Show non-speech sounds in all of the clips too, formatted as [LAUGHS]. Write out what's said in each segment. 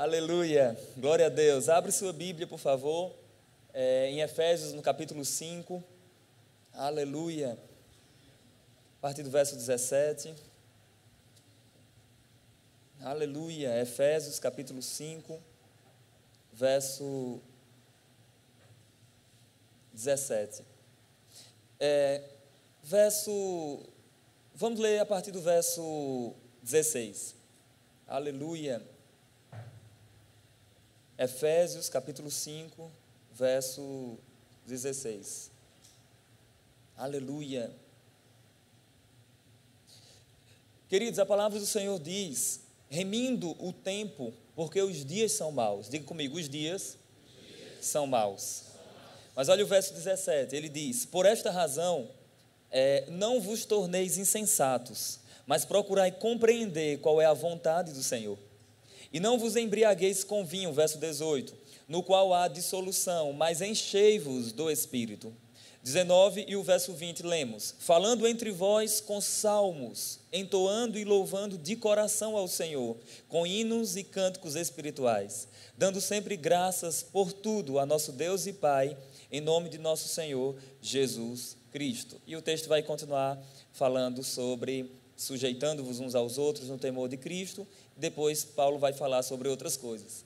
Aleluia, glória a Deus. Abre sua Bíblia, por favor, é, em Efésios, no capítulo 5. Aleluia. A partir do verso 17. Aleluia. Efésios, capítulo 5, verso 17. É, verso. Vamos ler a partir do verso 16. Aleluia. Efésios capítulo 5, verso 16. Aleluia. Queridos, a palavra do Senhor diz: remindo o tempo, porque os dias são maus. Diga comigo, os dias são maus. Mas olha o verso 17, ele diz: Por esta razão, é, não vos torneis insensatos, mas procurai compreender qual é a vontade do Senhor. E não vos embriagueis com vinho, verso 18, no qual há dissolução, mas enchei-vos do Espírito. 19 e o verso 20 lemos: Falando entre vós com salmos, entoando e louvando de coração ao Senhor, com hinos e cânticos espirituais, dando sempre graças por tudo a nosso Deus e Pai, em nome de nosso Senhor Jesus Cristo. E o texto vai continuar falando sobre sujeitando-vos uns aos outros no temor de Cristo depois Paulo vai falar sobre outras coisas.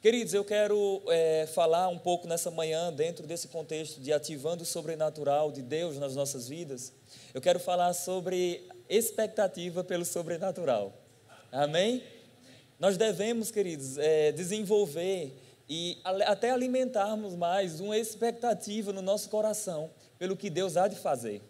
Queridos, eu quero é, falar um pouco nessa manhã, dentro desse contexto de ativando o sobrenatural de Deus nas nossas vidas. Eu quero falar sobre expectativa pelo sobrenatural. Amém? Nós devemos, queridos, é, desenvolver e até alimentarmos mais uma expectativa no nosso coração pelo que Deus há de fazer.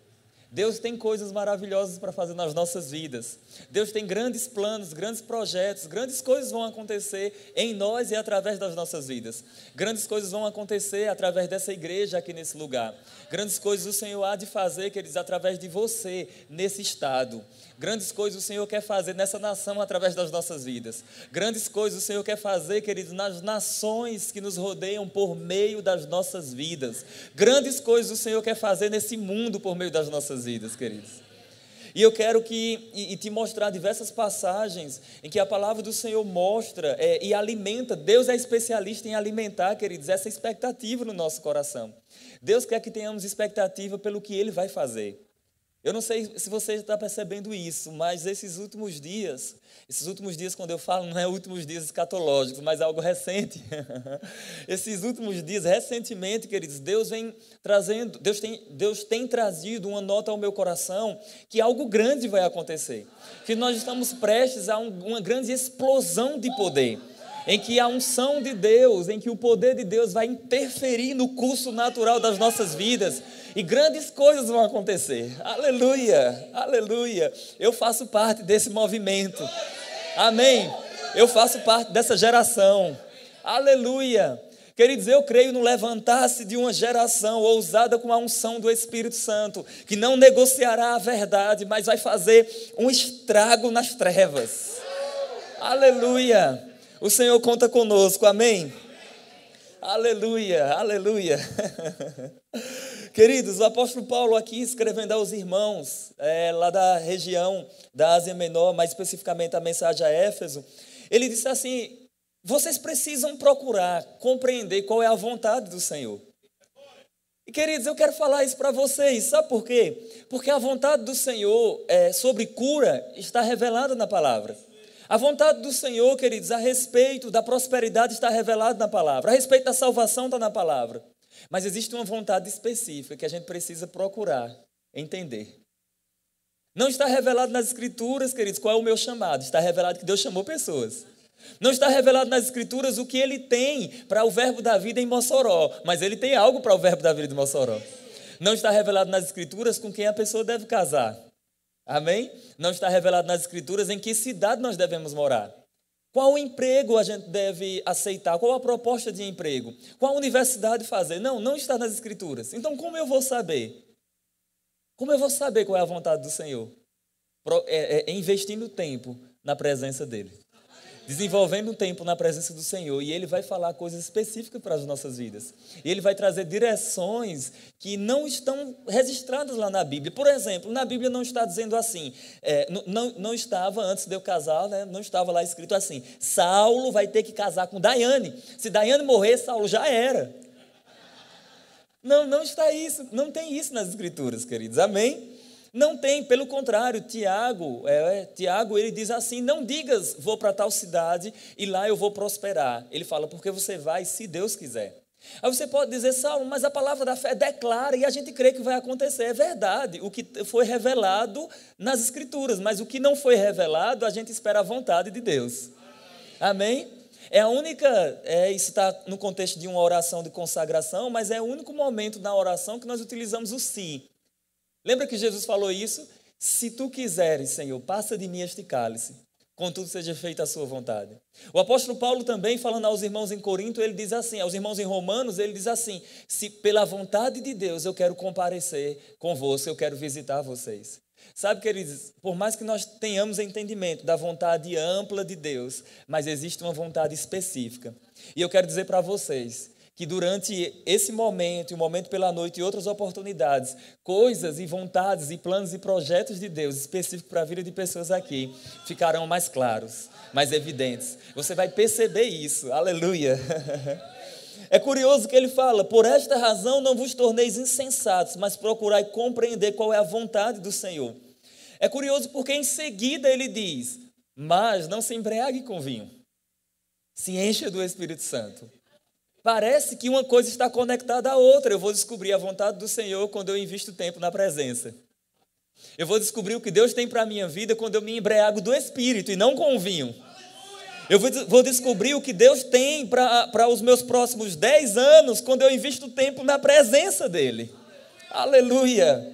Deus tem coisas maravilhosas para fazer nas nossas vidas. Deus tem grandes planos, grandes projetos, grandes coisas vão acontecer em nós e através das nossas vidas. Grandes coisas vão acontecer através dessa igreja aqui nesse lugar. Grandes coisas o Senhor há de fazer, queridos, através de você nesse estado. Grandes coisas o Senhor quer fazer nessa nação através das nossas vidas. Grandes coisas o Senhor quer fazer, queridos, nas nações que nos rodeiam por meio das nossas vidas. Grandes coisas o Senhor quer fazer nesse mundo por meio das nossas vidas, queridos. E eu quero que e, e te mostrar diversas passagens em que a palavra do Senhor mostra é, e alimenta. Deus é especialista em alimentar, queridos, essa expectativa no nosso coração. Deus quer que tenhamos expectativa pelo que Ele vai fazer. Eu não sei se você está percebendo isso, mas esses últimos dias, esses últimos dias, quando eu falo, não é últimos dias escatológicos, mas algo recente. [LAUGHS] esses últimos dias, recentemente, queridos, Deus vem trazendo, Deus tem, Deus tem trazido uma nota ao meu coração que algo grande vai acontecer. Que nós estamos prestes a um, uma grande explosão de poder em que a unção de Deus, em que o poder de Deus vai interferir no curso natural das nossas vidas e grandes coisas vão acontecer. Aleluia, aleluia. Eu faço parte desse movimento. Amém. Eu faço parte dessa geração. Aleluia. Queridos, eu creio no levantar-se de uma geração ousada com a unção do Espírito Santo, que não negociará a verdade, mas vai fazer um estrago nas trevas. Aleluia. O Senhor conta conosco, amém? Aleluia, aleluia. [LAUGHS] Queridos, o apóstolo Paulo aqui escrevendo aos irmãos é, lá da região da Ásia Menor, mais especificamente a mensagem a Éfeso, ele disse assim: vocês precisam procurar compreender qual é a vontade do Senhor. E queridos, eu quero falar isso para vocês, sabe por quê? Porque a vontade do Senhor é, sobre cura está revelada na palavra. A vontade do Senhor, queridos, a respeito da prosperidade está revelada na palavra, a respeito da salvação está na palavra. Mas existe uma vontade específica que a gente precisa procurar entender. Não está revelado nas Escrituras, queridos, qual é o meu chamado. Está revelado que Deus chamou pessoas. Não está revelado nas Escrituras o que ele tem para o verbo da vida em Mossoró, mas ele tem algo para o verbo da vida de Mossoró. Não está revelado nas Escrituras com quem a pessoa deve casar. Amém? Não está revelado nas Escrituras em que cidade nós devemos morar. Qual emprego a gente deve aceitar? Qual a proposta de emprego? Qual universidade fazer? Não, não está nas Escrituras. Então, como eu vou saber? Como eu vou saber qual é a vontade do Senhor? É, é, é investindo tempo na presença dEle. Desenvolvendo um tempo na presença do Senhor e Ele vai falar coisas específicas para as nossas vidas. E Ele vai trazer direções que não estão registradas lá na Bíblia. Por exemplo, na Bíblia não está dizendo assim, é, não, não estava, antes de eu casar, né, não estava lá escrito assim, Saulo vai ter que casar com Daiane. Se Daiane morrer, Saulo já era. Não, não está isso, não tem isso nas Escrituras, queridos. Amém? Não tem, pelo contrário, Tiago, é, é, Tiago ele diz assim: não digas vou para tal cidade e lá eu vou prosperar. Ele fala, porque você vai se Deus quiser. Aí você pode dizer, Saulo, mas a palavra da fé declara e a gente crê que vai acontecer. É verdade, o que foi revelado nas Escrituras, mas o que não foi revelado, a gente espera a vontade de Deus. Amém? É a única, é, isso está no contexto de uma oração de consagração, mas é o único momento na oração que nós utilizamos o si. Lembra que Jesus falou isso? Se tu quiseres, Senhor, passa de mim este cálice, contudo seja feita a sua vontade. O apóstolo Paulo também, falando aos irmãos em Corinto, ele diz assim, aos irmãos em Romanos, ele diz assim: se pela vontade de Deus eu quero comparecer convosco, eu quero visitar vocês. Sabe, queridos, por mais que nós tenhamos entendimento da vontade ampla de Deus, mas existe uma vontade específica. E eu quero dizer para vocês que durante esse momento, o momento pela noite e outras oportunidades, coisas e vontades e planos e projetos de Deus específicos para a vida de pessoas aqui ficarão mais claros, mais evidentes. Você vai perceber isso. Aleluia. [LAUGHS] É curioso que ele fala: Por esta razão não vos torneis insensatos, mas procurai compreender qual é a vontade do Senhor. É curioso porque em seguida ele diz: Mas não se embriague com vinho, se encha do Espírito Santo. Parece que uma coisa está conectada à outra. Eu vou descobrir a vontade do Senhor quando eu invisto tempo na presença. Eu vou descobrir o que Deus tem para a minha vida quando eu me embriago do Espírito e não com o vinho. Eu vou descobrir o que Deus tem para os meus próximos dez anos quando eu invisto tempo na presença dEle. Aleluia.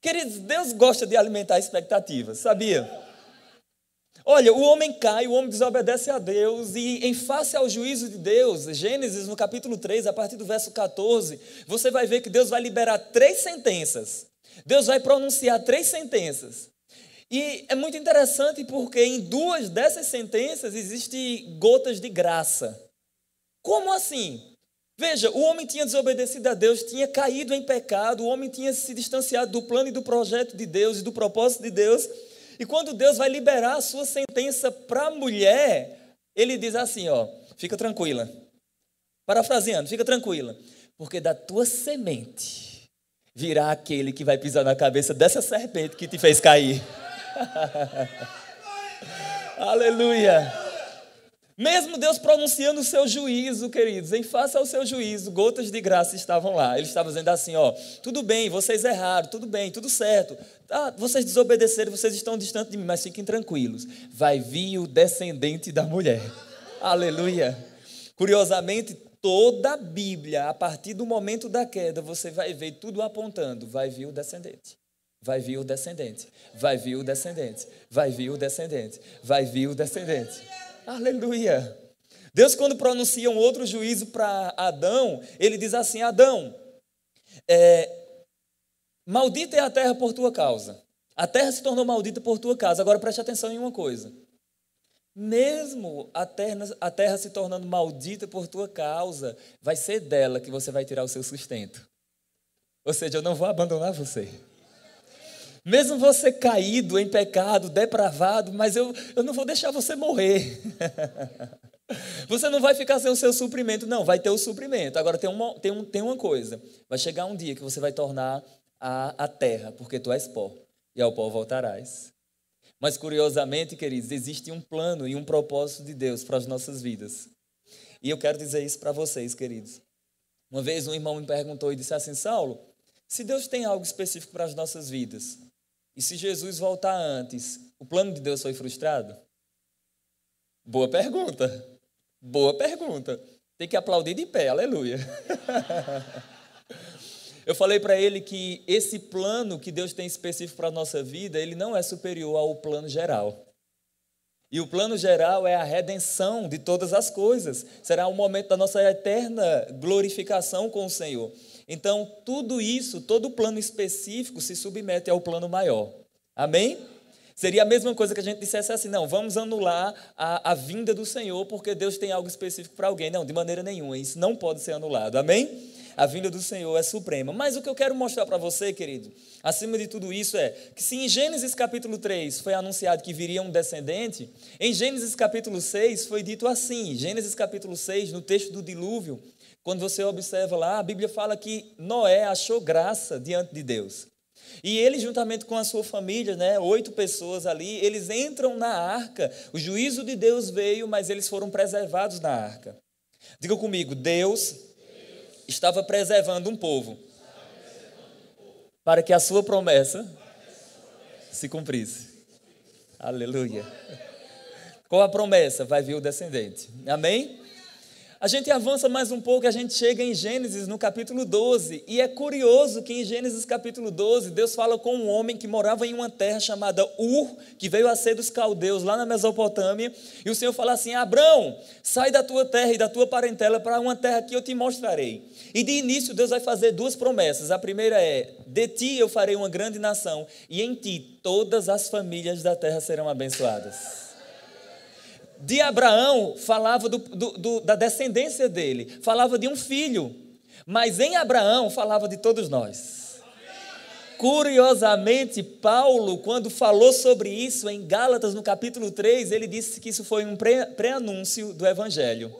Queridos, Deus gosta de alimentar expectativas, sabia? Olha, o homem cai, o homem desobedece a Deus, e em face ao juízo de Deus, Gênesis no capítulo 3, a partir do verso 14, você vai ver que Deus vai liberar três sentenças. Deus vai pronunciar três sentenças. E é muito interessante porque em duas dessas sentenças existem gotas de graça. Como assim? Veja, o homem tinha desobedecido a Deus, tinha caído em pecado, o homem tinha se distanciado do plano e do projeto de Deus e do propósito de Deus. E quando Deus vai liberar a sua sentença para a mulher, ele diz assim: ó, fica tranquila. Parafraseando, fica tranquila, porque da tua semente virá aquele que vai pisar na cabeça dessa serpente que te fez cair. [LAUGHS] Aleluia. Mesmo Deus pronunciando o seu juízo, queridos, em face ao seu juízo, gotas de graça estavam lá. Ele estava dizendo assim: ó, tudo bem, vocês erraram, tudo bem, tudo certo. Ah, vocês desobedeceram, vocês estão distantes de mim, mas fiquem tranquilos. Vai vir o descendente da mulher. Aleluia. Curiosamente, toda a Bíblia, a partir do momento da queda, você vai ver tudo apontando: vai vir o descendente. Vai vir o descendente. Vai vir o descendente. Vai vir o descendente. Vai vir o descendente. Aleluia. Deus, quando pronuncia um outro juízo para Adão, ele diz assim: Adão, é, maldita é a terra por tua causa. A terra se tornou maldita por tua causa. Agora preste atenção em uma coisa. Mesmo a terra, a terra se tornando maldita por tua causa, vai ser dela que você vai tirar o seu sustento. Ou seja, eu não vou abandonar você. Mesmo você caído em pecado, depravado, mas eu, eu não vou deixar você morrer. [LAUGHS] Você não vai ficar sem o seu suprimento, não, vai ter o suprimento. Agora tem uma, tem, um, tem uma coisa: vai chegar um dia que você vai tornar a, a terra, porque tu és pó, e ao pó voltarás. Mas curiosamente, queridos, existe um plano e um propósito de Deus para as nossas vidas. E eu quero dizer isso para vocês, queridos. Uma vez um irmão me perguntou e disse assim: Saulo, se Deus tem algo específico para as nossas vidas, e se Jesus voltar antes, o plano de Deus foi frustrado? Boa pergunta. Boa pergunta. Tem que aplaudir de pé, aleluia. [LAUGHS] Eu falei para ele que esse plano que Deus tem específico para a nossa vida, ele não é superior ao plano geral. E o plano geral é a redenção de todas as coisas. Será o momento da nossa eterna glorificação com o Senhor. Então, tudo isso, todo plano específico se submete ao plano maior. Amém? Seria a mesma coisa que a gente dissesse assim: não, vamos anular a, a vinda do Senhor porque Deus tem algo específico para alguém. Não, de maneira nenhuma, isso não pode ser anulado. Amém? A vinda do Senhor é suprema. Mas o que eu quero mostrar para você, querido, acima de tudo isso, é que se em Gênesis capítulo 3 foi anunciado que viria um descendente, em Gênesis capítulo 6 foi dito assim: Gênesis capítulo 6, no texto do dilúvio, quando você observa lá, a Bíblia fala que Noé achou graça diante de Deus. E ele, juntamente com a sua família, né, oito pessoas ali, eles entram na arca. O juízo de Deus veio, mas eles foram preservados na arca. Diga comigo: Deus estava preservando um povo para que a sua promessa se cumprisse. Aleluia. Qual a promessa? Vai vir o descendente. Amém? A gente avança mais um pouco, a gente chega em Gênesis no capítulo 12, e é curioso que em Gênesis capítulo 12, Deus fala com um homem que morava em uma terra chamada Ur, que veio a ser dos caldeus lá na Mesopotâmia, e o Senhor fala assim: Abraão, sai da tua terra e da tua parentela para uma terra que eu te mostrarei. E de início, Deus vai fazer duas promessas. A primeira é: De ti eu farei uma grande nação, e em ti todas as famílias da terra serão abençoadas de Abraão falava do, do, do, da descendência dele, falava de um filho, mas em Abraão falava de todos nós. Curiosamente, Paulo, quando falou sobre isso em Gálatas, no capítulo 3, ele disse que isso foi um pré-anúncio do Evangelho.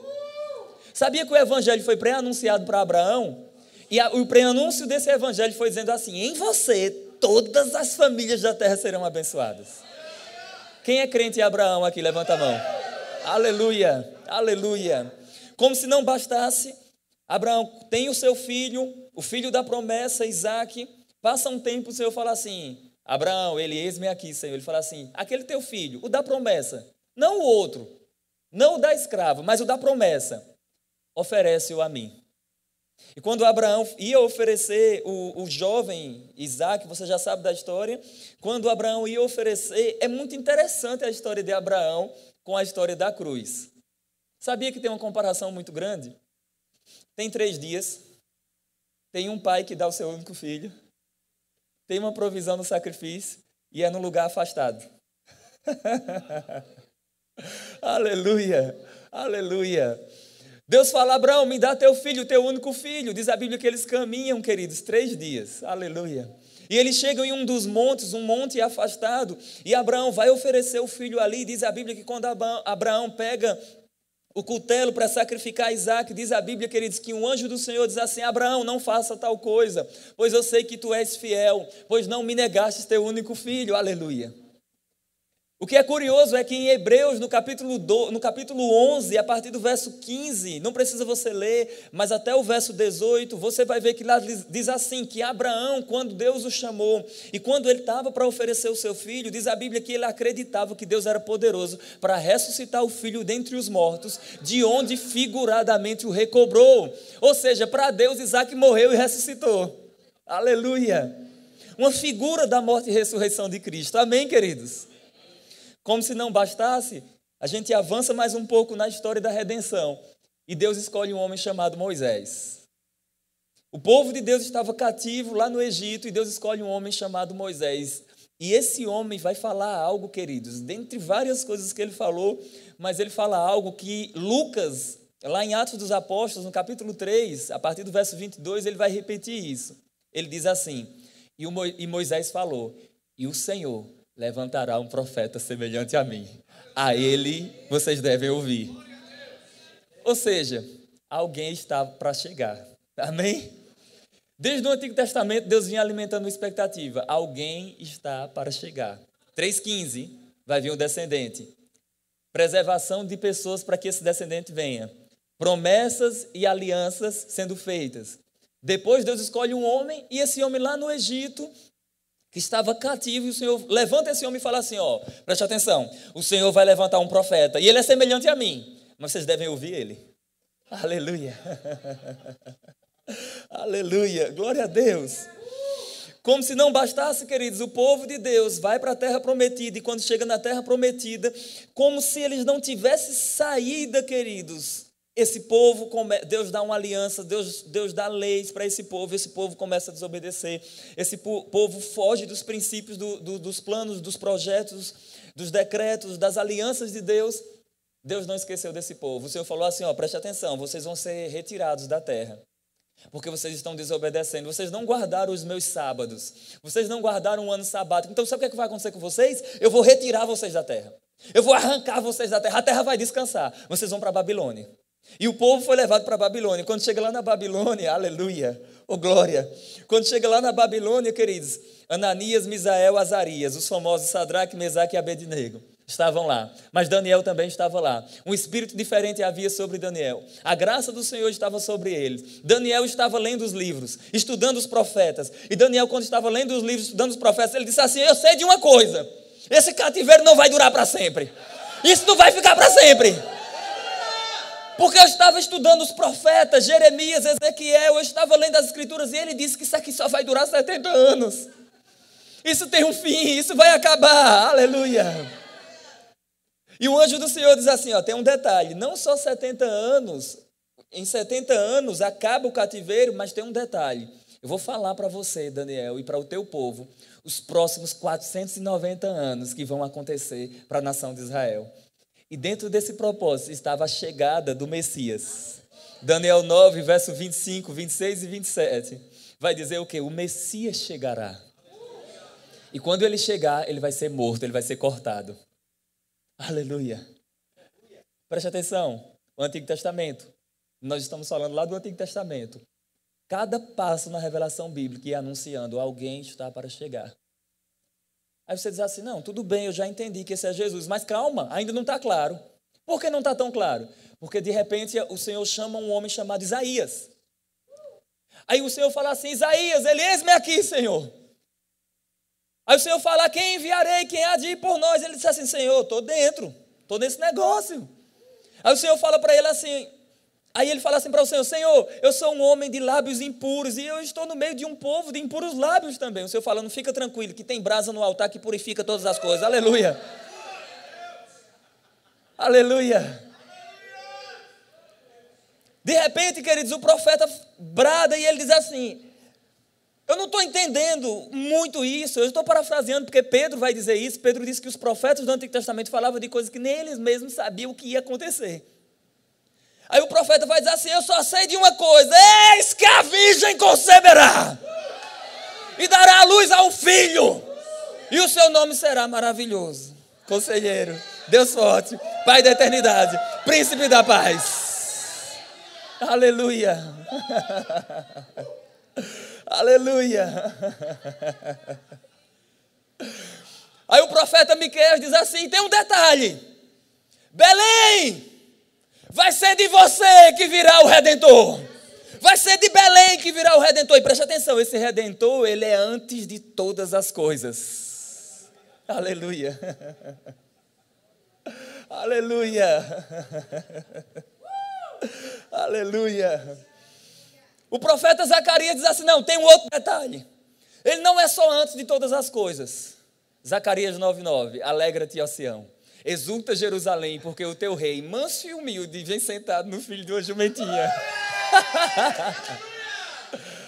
Sabia que o Evangelho foi pré-anunciado para Abraão? E a, o pré-anúncio desse Evangelho foi dizendo assim: em você, todas as famílias da terra serão abençoadas. Quem é crente em Abraão aqui? Levanta a mão. Aleluia, aleluia. Como se não bastasse, Abraão tem o seu filho, o filho da promessa, Isaac. Passa um tempo, o Senhor fala assim: Abraão, ele eis-me aqui, Senhor. Ele fala assim: aquele teu filho, o da promessa, não o outro, não o da escrava, mas o da promessa, oferece-o a mim. E quando Abraão ia oferecer o, o jovem Isaac, você já sabe da história, quando Abraão ia oferecer, é muito interessante a história de Abraão com a história da cruz. Sabia que tem uma comparação muito grande? Tem três dias, tem um pai que dá o seu único filho, tem uma provisão no sacrifício e é num lugar afastado. [LAUGHS] aleluia, aleluia. Deus fala, Abraão, me dá teu filho, teu único filho. Diz a Bíblia que eles caminham, queridos, três dias. Aleluia. E eles chegam em um dos montes, um monte afastado, e Abraão vai oferecer o filho ali. Diz a Bíblia que quando Abraão pega o cutelo para sacrificar Isaac, diz a Bíblia, queridos, que um anjo do Senhor diz assim: Abraão, não faça tal coisa, pois eu sei que tu és fiel, pois não me negaste teu único filho. Aleluia. O que é curioso é que em Hebreus, no capítulo, no capítulo 11, a partir do verso 15, não precisa você ler, mas até o verso 18, você vai ver que lá diz assim: que Abraão, quando Deus o chamou, e quando ele estava para oferecer o seu filho, diz a Bíblia que ele acreditava que Deus era poderoso para ressuscitar o filho dentre os mortos, de onde figuradamente o recobrou. Ou seja, para Deus, Isaac morreu e ressuscitou. Aleluia! Uma figura da morte e ressurreição de Cristo. Amém, queridos? Como se não bastasse, a gente avança mais um pouco na história da redenção e Deus escolhe um homem chamado Moisés. O povo de Deus estava cativo lá no Egito e Deus escolhe um homem chamado Moisés. E esse homem vai falar algo, queridos, dentre várias coisas que ele falou, mas ele fala algo que Lucas, lá em Atos dos Apóstolos, no capítulo 3, a partir do verso 22, ele vai repetir isso. Ele diz assim: E Moisés falou, e o Senhor levantará um profeta semelhante a mim. A ele vocês devem ouvir. Ou seja, alguém está para chegar. Amém? Desde o Antigo Testamento, Deus vinha alimentando expectativa. Alguém está para chegar. 3,15 vai vir um descendente. Preservação de pessoas para que esse descendente venha. Promessas e alianças sendo feitas. Depois Deus escolhe um homem, e esse homem lá no Egito que estava cativo, e o Senhor levanta esse homem e fala assim: ó, preste atenção, o Senhor vai levantar um profeta, e ele é semelhante a mim, mas vocês devem ouvir ele. [LAUGHS] Aleluia. [LAUGHS] Aleluia. Glória a Deus. Como se não bastasse, queridos, o povo de Deus vai para a terra prometida e quando chega na terra prometida, como se eles não tivessem saída, queridos, esse povo, Deus dá uma aliança, Deus, Deus dá leis para esse povo, esse povo começa a desobedecer, esse povo foge dos princípios, do, do, dos planos, dos projetos, dos decretos, das alianças de Deus. Deus não esqueceu desse povo. O Senhor falou assim: ó, preste atenção, vocês vão ser retirados da terra. Porque vocês estão desobedecendo, vocês não guardaram os meus sábados, vocês não guardaram um ano sabático. Então, sabe o que, é que vai acontecer com vocês? Eu vou retirar vocês da terra. Eu vou arrancar vocês da terra. A terra vai descansar. Vocês vão para a Babilônia. E o povo foi levado para a Babilônia. Quando chega lá na Babilônia, aleluia, oh glória. Quando chega lá na Babilônia, queridos, Ananias, Misael, Azarias, os famosos Sadraque, Mesaque e Abednego estavam lá. Mas Daniel também estava lá. Um espírito diferente havia sobre Daniel. A graça do Senhor estava sobre ele. Daniel estava lendo os livros, estudando os profetas. E Daniel, quando estava lendo os livros, estudando os profetas, ele disse assim: Eu sei de uma coisa. Esse cativeiro não vai durar para sempre. Isso não vai ficar para sempre. Porque eu estava estudando os profetas, Jeremias, Ezequiel, eu estava lendo as escrituras e ele disse que isso aqui só vai durar 70 anos. Isso tem um fim, isso vai acabar. Aleluia. E o anjo do Senhor diz assim: ó, tem um detalhe, não só 70 anos, em 70 anos acaba o cativeiro, mas tem um detalhe. Eu vou falar para você, Daniel, e para o teu povo, os próximos 490 anos que vão acontecer para a nação de Israel. E dentro desse propósito estava a chegada do Messias. Daniel 9, verso 25, 26 e 27. Vai dizer o que? O Messias chegará. E quando ele chegar, ele vai ser morto, ele vai ser cortado. Aleluia. Preste atenção. O Antigo Testamento. Nós estamos falando lá do Antigo Testamento. Cada passo na revelação bíblica ia anunciando alguém está para chegar. Aí você diz assim: não, tudo bem, eu já entendi que esse é Jesus, mas calma, ainda não está claro. Por que não está tão claro? Porque de repente o Senhor chama um homem chamado Isaías. Aí o Senhor fala assim: Isaías, ele eis-me aqui, Senhor. Aí o Senhor fala: Quem enviarei? Quem há de ir por nós? Ele diz assim: Senhor, estou dentro, estou nesse negócio. Aí o Senhor fala para ele assim: Aí ele fala assim para o Senhor: Senhor, eu sou um homem de lábios impuros e eu estou no meio de um povo de impuros lábios também. O Senhor fala: Não fica tranquilo, que tem brasa no altar que purifica todas as coisas. Aleluia. Aleluia. De repente, queridos, o profeta brada e ele diz assim: Eu não estou entendendo muito isso. Eu estou parafraseando porque Pedro vai dizer isso. Pedro disse que os profetas do Antigo Testamento falavam de coisas que nem eles mesmos sabiam o que ia acontecer. Aí o profeta vai dizer assim: Eu só sei de uma coisa: eis que a virgem conceberá e dará a luz ao filho, e o seu nome será maravilhoso. Conselheiro, Deus forte, Pai da eternidade, Príncipe da paz. Aleluia. [LAUGHS] Aleluia. Aí o profeta Miquel diz assim: tem um detalhe. Belém, Vai ser de você que virá o redentor. Vai ser de Belém que virá o redentor. E preste atenção, esse redentor, ele é antes de todas as coisas. Aleluia. [LAUGHS] Aleluia. [LAUGHS] Aleluia. O profeta Zacarias diz assim: não, tem um outro detalhe. Ele não é só antes de todas as coisas. Zacarias 9,9. Alegra-te, Sião. Exulta Jerusalém, porque o teu rei, manso e humilde, vem sentado no filho de uma jumentinha. [LAUGHS]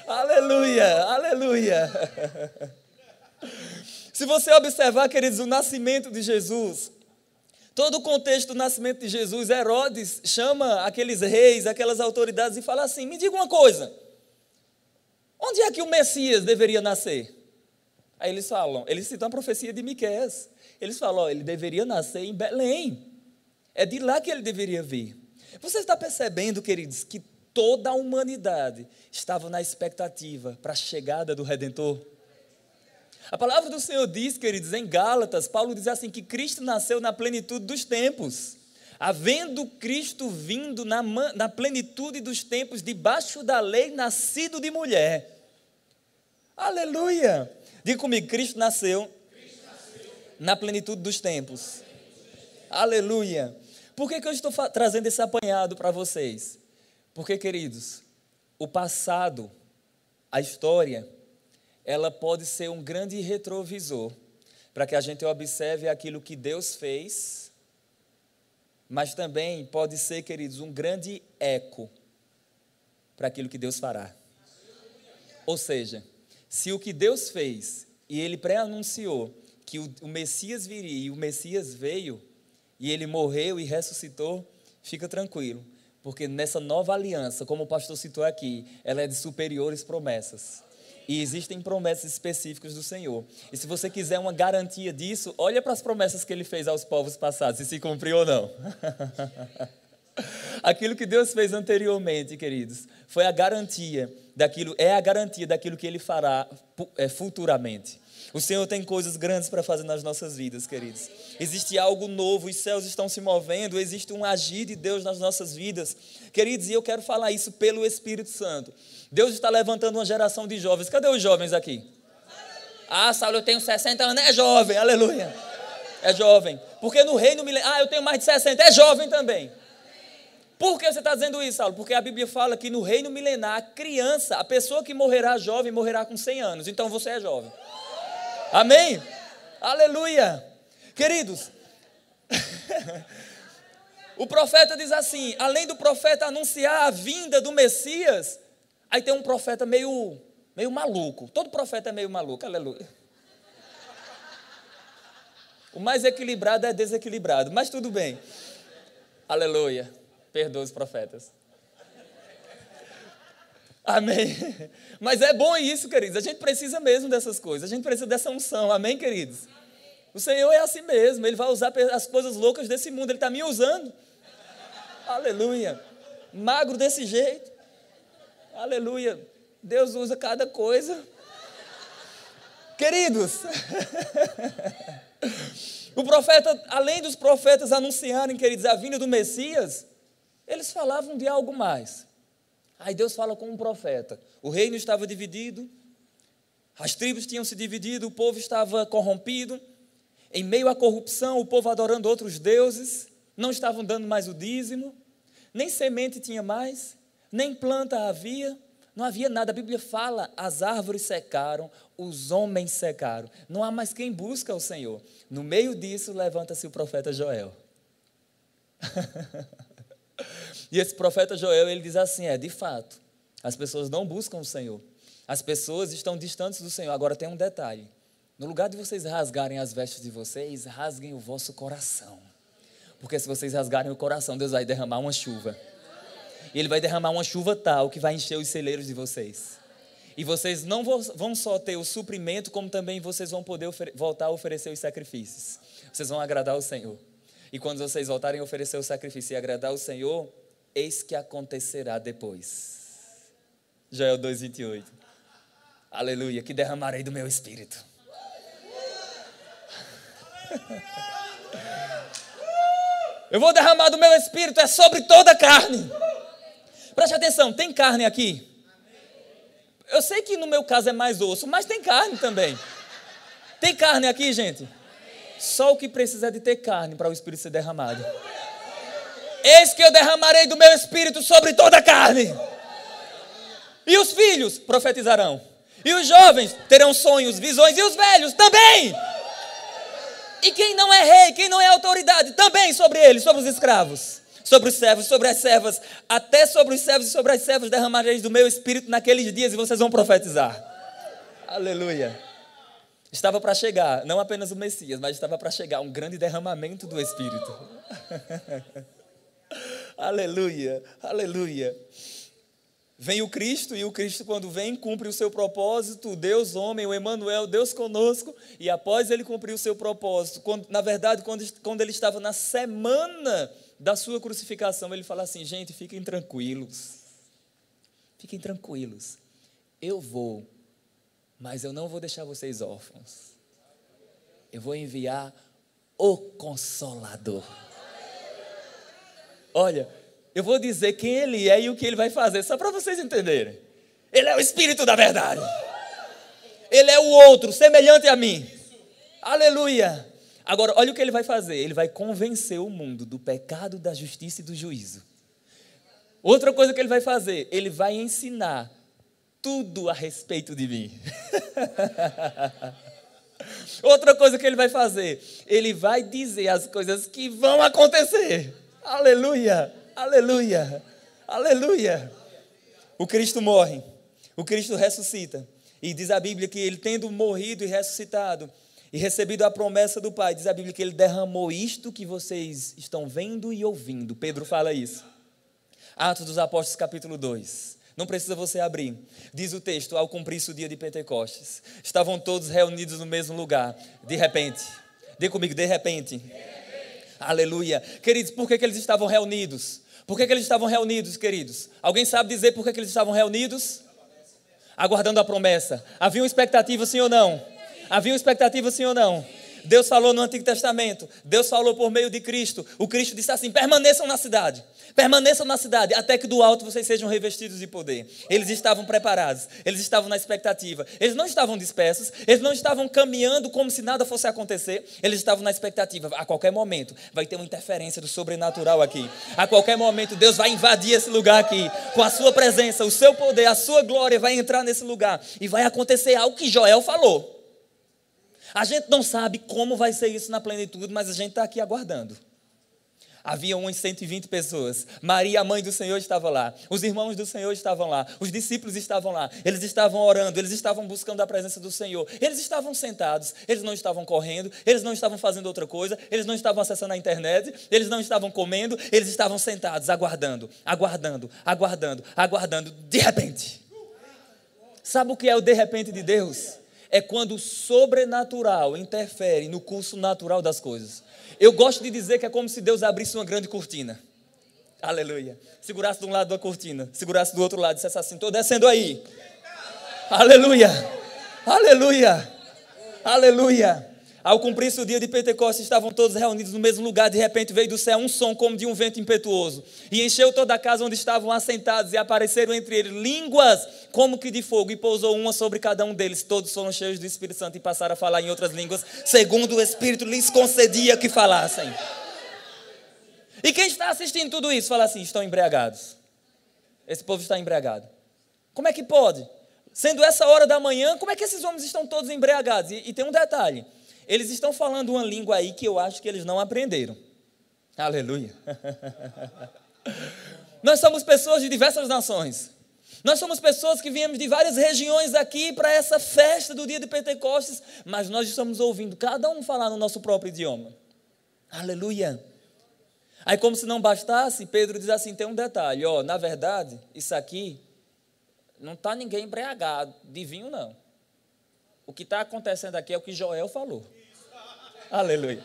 aleluia, aleluia. Se você observar, queridos, o nascimento de Jesus, todo o contexto do nascimento de Jesus, Herodes chama aqueles reis, aquelas autoridades e fala assim: me diga uma coisa, onde é que o Messias deveria nascer? Aí eles falam, eles citam a profecia de Miqueias. Eles falam, ó, ele deveria nascer em Belém. É de lá que ele deveria vir. Você está percebendo, queridos, que toda a humanidade estava na expectativa para a chegada do Redentor? A palavra do Senhor diz, queridos, em Gálatas, Paulo diz assim: que Cristo nasceu na plenitude dos tempos. Havendo Cristo vindo na, na plenitude dos tempos, debaixo da lei, nascido de mulher. Aleluia! Diga comigo: Cristo nasceu na plenitude dos tempos. Aleluia. Por que, que eu estou trazendo esse apanhado para vocês? Porque, queridos, o passado, a história, ela pode ser um grande retrovisor para que a gente observe aquilo que Deus fez, mas também pode ser, queridos, um grande eco para aquilo que Deus fará. Ou seja, se o que Deus fez e ele pré-anunciou que o, o Messias viria e o Messias veio e ele morreu e ressuscitou, fica tranquilo, porque nessa nova aliança, como o pastor citou aqui, ela é de superiores promessas. E existem promessas específicas do Senhor. E se você quiser uma garantia disso, olha para as promessas que ele fez aos povos passados, se se cumpriu ou não. [LAUGHS] [LAUGHS] Aquilo que Deus fez anteriormente, queridos, foi a garantia daquilo, é a garantia daquilo que ele fará é, futuramente. O Senhor tem coisas grandes para fazer nas nossas vidas, queridos. Existe algo novo, os céus estão se movendo, existe um agir de Deus nas nossas vidas. Queridos, e eu quero falar isso pelo Espírito Santo. Deus está levantando uma geração de jovens. Cadê os jovens aqui? Ah, Saulo, eu tenho 60 anos. É jovem, aleluia. É jovem. Porque no reino milenar, ah, eu tenho mais de 60. É jovem também. Por que você está dizendo isso, Saulo? Porque a Bíblia fala que no reino milenar, a criança, a pessoa que morrerá jovem, morrerá com 100 anos. Então você é jovem. Amém? Aleluia. Queridos, [LAUGHS] o profeta diz assim: além do profeta anunciar a vinda do Messias, Aí tem um profeta meio, meio maluco. Todo profeta é meio maluco, aleluia. O mais equilibrado é desequilibrado, mas tudo bem. Aleluia. Perdoa os profetas. Amém. Mas é bom isso, queridos. A gente precisa mesmo dessas coisas. A gente precisa dessa unção. Amém, queridos? O Senhor é assim mesmo. Ele vai usar as coisas loucas desse mundo. Ele está me usando. Aleluia. Magro desse jeito. Aleluia. Deus usa cada coisa. Queridos, [LAUGHS] o profeta, além dos profetas anunciarem, queridos, a vinda do Messias, eles falavam de algo mais. Aí Deus fala com um profeta. O reino estava dividido, as tribos tinham se dividido, o povo estava corrompido. Em meio à corrupção, o povo adorando outros deuses, não estavam dando mais o dízimo, nem semente tinha mais nem planta havia, não havia nada. A Bíblia fala: as árvores secaram, os homens secaram. Não há mais quem busca o Senhor. No meio disso, levanta-se o profeta Joel. [LAUGHS] e esse profeta Joel, ele diz assim: é, de fato, as pessoas não buscam o Senhor. As pessoas estão distantes do Senhor. Agora tem um detalhe: no lugar de vocês rasgarem as vestes de vocês, rasguem o vosso coração. Porque se vocês rasgarem o coração, Deus vai derramar uma chuva. E Ele vai derramar uma chuva tal que vai encher os celeiros de vocês. E vocês não vão só ter o suprimento, como também vocês vão poder voltar a oferecer os sacrifícios. Vocês vão agradar o Senhor. E quando vocês voltarem a oferecer o sacrifício e agradar o Senhor, eis que acontecerá depois. Joel 2,28. Aleluia, que derramarei do meu espírito. Eu vou derramar do meu espírito, é sobre toda a carne. Preste atenção, tem carne aqui? Eu sei que no meu caso é mais osso, mas tem carne também. Tem carne aqui, gente? Só o que precisa é de ter carne para o Espírito ser derramado. Eis que eu derramarei do meu Espírito sobre toda a carne. E os filhos profetizarão. E os jovens terão sonhos, visões. E os velhos também. E quem não é rei, quem não é autoridade, também sobre eles, sobre os escravos sobre os servos, sobre as servas, até sobre os servos e sobre as servas derramareis do meu espírito naqueles dias e vocês vão profetizar. Aleluia. Estava para chegar, não apenas o Messias, mas estava para chegar um grande derramamento do Espírito. [LAUGHS] aleluia, aleluia. Vem o Cristo, e o Cristo, quando vem, cumpre o seu propósito, Deus homem, o Emmanuel, Deus conosco, e após ele cumprir o seu propósito, quando, na verdade, quando, quando ele estava na semana da sua crucificação, ele fala assim: gente, fiquem tranquilos. Fiquem tranquilos. Eu vou, mas eu não vou deixar vocês órfãos. Eu vou enviar o Consolador. Olha, eu vou dizer quem ele é e o que ele vai fazer, só para vocês entenderem. Ele é o Espírito da verdade. Ele é o outro, semelhante a mim. Aleluia. Agora, olha o que ele vai fazer: ele vai convencer o mundo do pecado, da justiça e do juízo. Outra coisa que ele vai fazer: ele vai ensinar tudo a respeito de mim. [LAUGHS] Outra coisa que ele vai fazer: ele vai dizer as coisas que vão acontecer. Aleluia, aleluia, aleluia. O Cristo morre, o Cristo ressuscita. E diz a Bíblia que ele, tendo morrido e ressuscitado, e recebido a promessa do Pai, diz a Bíblia que ele derramou isto que vocês estão vendo e ouvindo. Pedro fala isso. Atos dos Apóstolos, capítulo 2. Não precisa você abrir. Diz o texto: ao cumprir-se o dia de Pentecostes, estavam todos reunidos no mesmo lugar. De repente, dê comigo, de repente. Aleluia. Queridos, por que, que eles estavam reunidos? Por que, que eles estavam reunidos, queridos? Alguém sabe dizer por que, que eles estavam reunidos? Aguardando a promessa. Havia uma expectativa, sim ou não? Havia uma expectativa, sim ou não? Deus falou no Antigo Testamento, Deus falou por meio de Cristo. O Cristo disse assim: permaneçam na cidade, permaneçam na cidade, até que do alto vocês sejam revestidos de poder. Eles estavam preparados, eles estavam na expectativa, eles não estavam dispersos, eles não estavam caminhando como se nada fosse acontecer, eles estavam na expectativa. A qualquer momento vai ter uma interferência do sobrenatural aqui, a qualquer momento Deus vai invadir esse lugar aqui, com a sua presença, o seu poder, a sua glória vai entrar nesse lugar e vai acontecer algo que Joel falou. A gente não sabe como vai ser isso na plenitude, mas a gente está aqui aguardando. Havia umas 120 pessoas. Maria, a mãe do Senhor, estava lá. Os irmãos do Senhor estavam lá. Os discípulos estavam lá. Eles estavam orando, eles estavam buscando a presença do Senhor. Eles estavam sentados, eles não estavam correndo, eles não estavam fazendo outra coisa, eles não estavam acessando a internet, eles não estavam comendo, eles estavam sentados, aguardando, aguardando, aguardando, aguardando. De repente. Sabe o que é o de repente de Deus? É quando o sobrenatural interfere no curso natural das coisas. Eu gosto de dizer que é como se Deus abrisse uma grande cortina. Aleluia. Segurasse de um lado da cortina, segurasse do outro lado, dissesse assim: estou descendo aí. Aleluia. Aleluia. Aleluia. Ao cumprir-se o dia de Pentecostes, estavam todos reunidos no mesmo lugar. De repente veio do céu um som como de um vento impetuoso. E encheu toda a casa onde estavam assentados. E apareceram entre eles línguas como que de fogo. E pousou uma sobre cada um deles. Todos foram cheios do Espírito Santo e passaram a falar em outras línguas, segundo o Espírito lhes concedia que falassem. E quem está assistindo tudo isso fala assim: estão embriagados. Esse povo está embriagado. Como é que pode? Sendo essa hora da manhã, como é que esses homens estão todos embriagados? E, e tem um detalhe: eles estão falando uma língua aí que eu acho que eles não aprenderam. Aleluia. [LAUGHS] Nós somos pessoas de diversas nações. Nós somos pessoas que viemos de várias regiões aqui para essa festa do dia de Pentecostes, mas nós estamos ouvindo cada um falar no nosso próprio idioma. Aleluia. Aí, como se não bastasse, Pedro diz assim: tem um detalhe, ó, na verdade, isso aqui não está ninguém embriagado de vinho, não. O que está acontecendo aqui é o que Joel falou. Aleluia.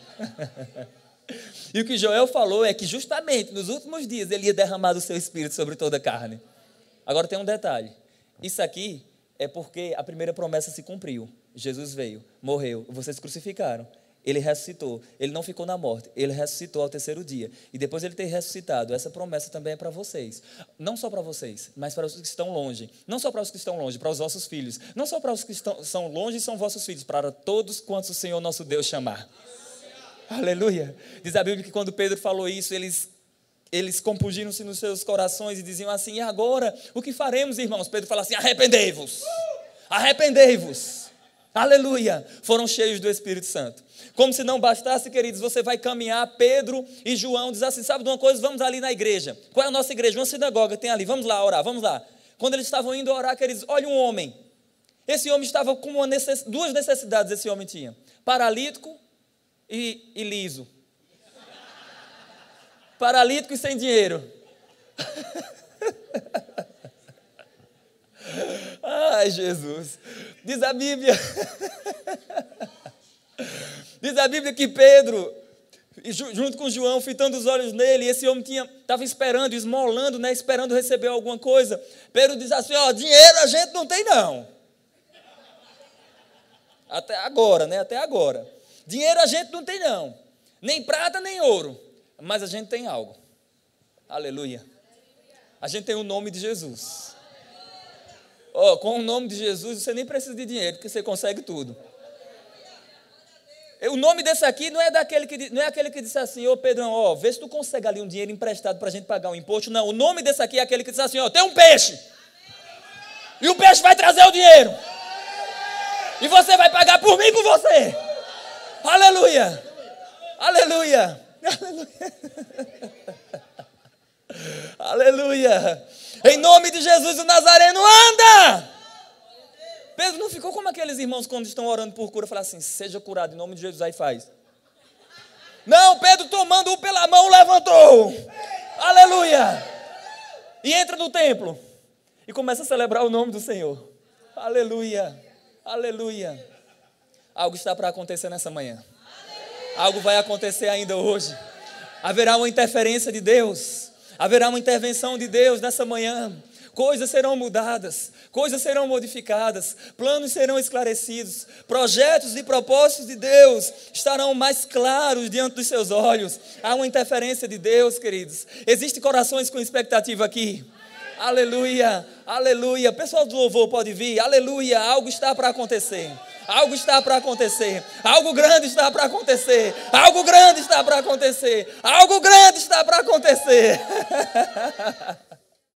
[LAUGHS] e o que Joel falou é que justamente nos últimos dias ele ia derramar o seu espírito sobre toda a carne. Agora tem um detalhe. Isso aqui é porque a primeira promessa se cumpriu. Jesus veio, morreu, vocês crucificaram ele ressuscitou. Ele não ficou na morte, ele ressuscitou ao terceiro dia. E depois ele ter ressuscitado, essa promessa também é para vocês. Não só para vocês, mas para os que estão longe. Não só para os que estão longe, para os vossos filhos. Não só para os que estão, são longe e são vossos filhos, para todos quantos o Senhor nosso Deus chamar. Aleluia. Diz a Bíblia que quando Pedro falou isso, eles eles compungiram-se nos seus corações e diziam assim: e agora, o que faremos, irmãos? Pedro fala assim: arrependei-vos, arrependei-vos. Aleluia. Foram cheios do Espírito Santo. Como se não bastasse, queridos, você vai caminhar, Pedro e João diz assim: sabe de uma coisa? Vamos ali na igreja. Qual é a nossa igreja? Uma sinagoga tem ali. Vamos lá orar, vamos lá. Quando eles estavam indo orar, queridos, olha um homem. Esse homem estava com necess... duas necessidades, esse homem tinha: paralítico e, e liso. Paralítico e sem dinheiro. [LAUGHS] Ai, Jesus. Diz a Bíblia. [LAUGHS] Diz a Bíblia que Pedro, junto com João, fitando os olhos nele, esse homem estava esperando, esmolando, né, esperando receber alguma coisa. Pedro diz assim: Ó, dinheiro a gente não tem, não. Até agora, né? Até agora. Dinheiro a gente não tem, não. Nem prata, nem ouro. Mas a gente tem algo. Aleluia. A gente tem o nome de Jesus. Oh, com o nome de Jesus, você nem precisa de dinheiro, porque você consegue tudo. O nome desse aqui não é daquele que não é aquele que disse assim, ô Pedrão, ó, vê se tu consegue ali um dinheiro emprestado para a gente pagar um imposto. Não, o nome desse aqui é aquele que disse assim, ó, tem um peixe. E o peixe vai trazer o dinheiro. E você vai pagar por mim e por você. Aleluia. Aleluia. [LAUGHS] Aleluia. Aleluia. Em nome de Jesus, o Nazareno anda. Pedro não ficou como aqueles irmãos quando estão orando por cura, falar assim: seja curado em nome de Jesus, aí faz. Não, Pedro tomando-o pela mão levantou. Aleluia. E entra no templo e começa a celebrar o nome do Senhor. Aleluia. Aleluia. Algo está para acontecer nessa manhã. Algo vai acontecer ainda hoje. Haverá uma interferência de Deus. Haverá uma intervenção de Deus nessa manhã coisas serão mudadas, coisas serão modificadas, planos serão esclarecidos, projetos e propósitos de Deus estarão mais claros diante dos seus olhos. Há uma interferência de Deus, queridos. Existem corações com expectativa aqui. Aleluia, aleluia. Pessoal do louvor pode vir. Aleluia, algo está para acontecer. Algo está para acontecer. Algo grande está para acontecer. Algo grande está para acontecer. Algo grande está para acontecer. [LAUGHS]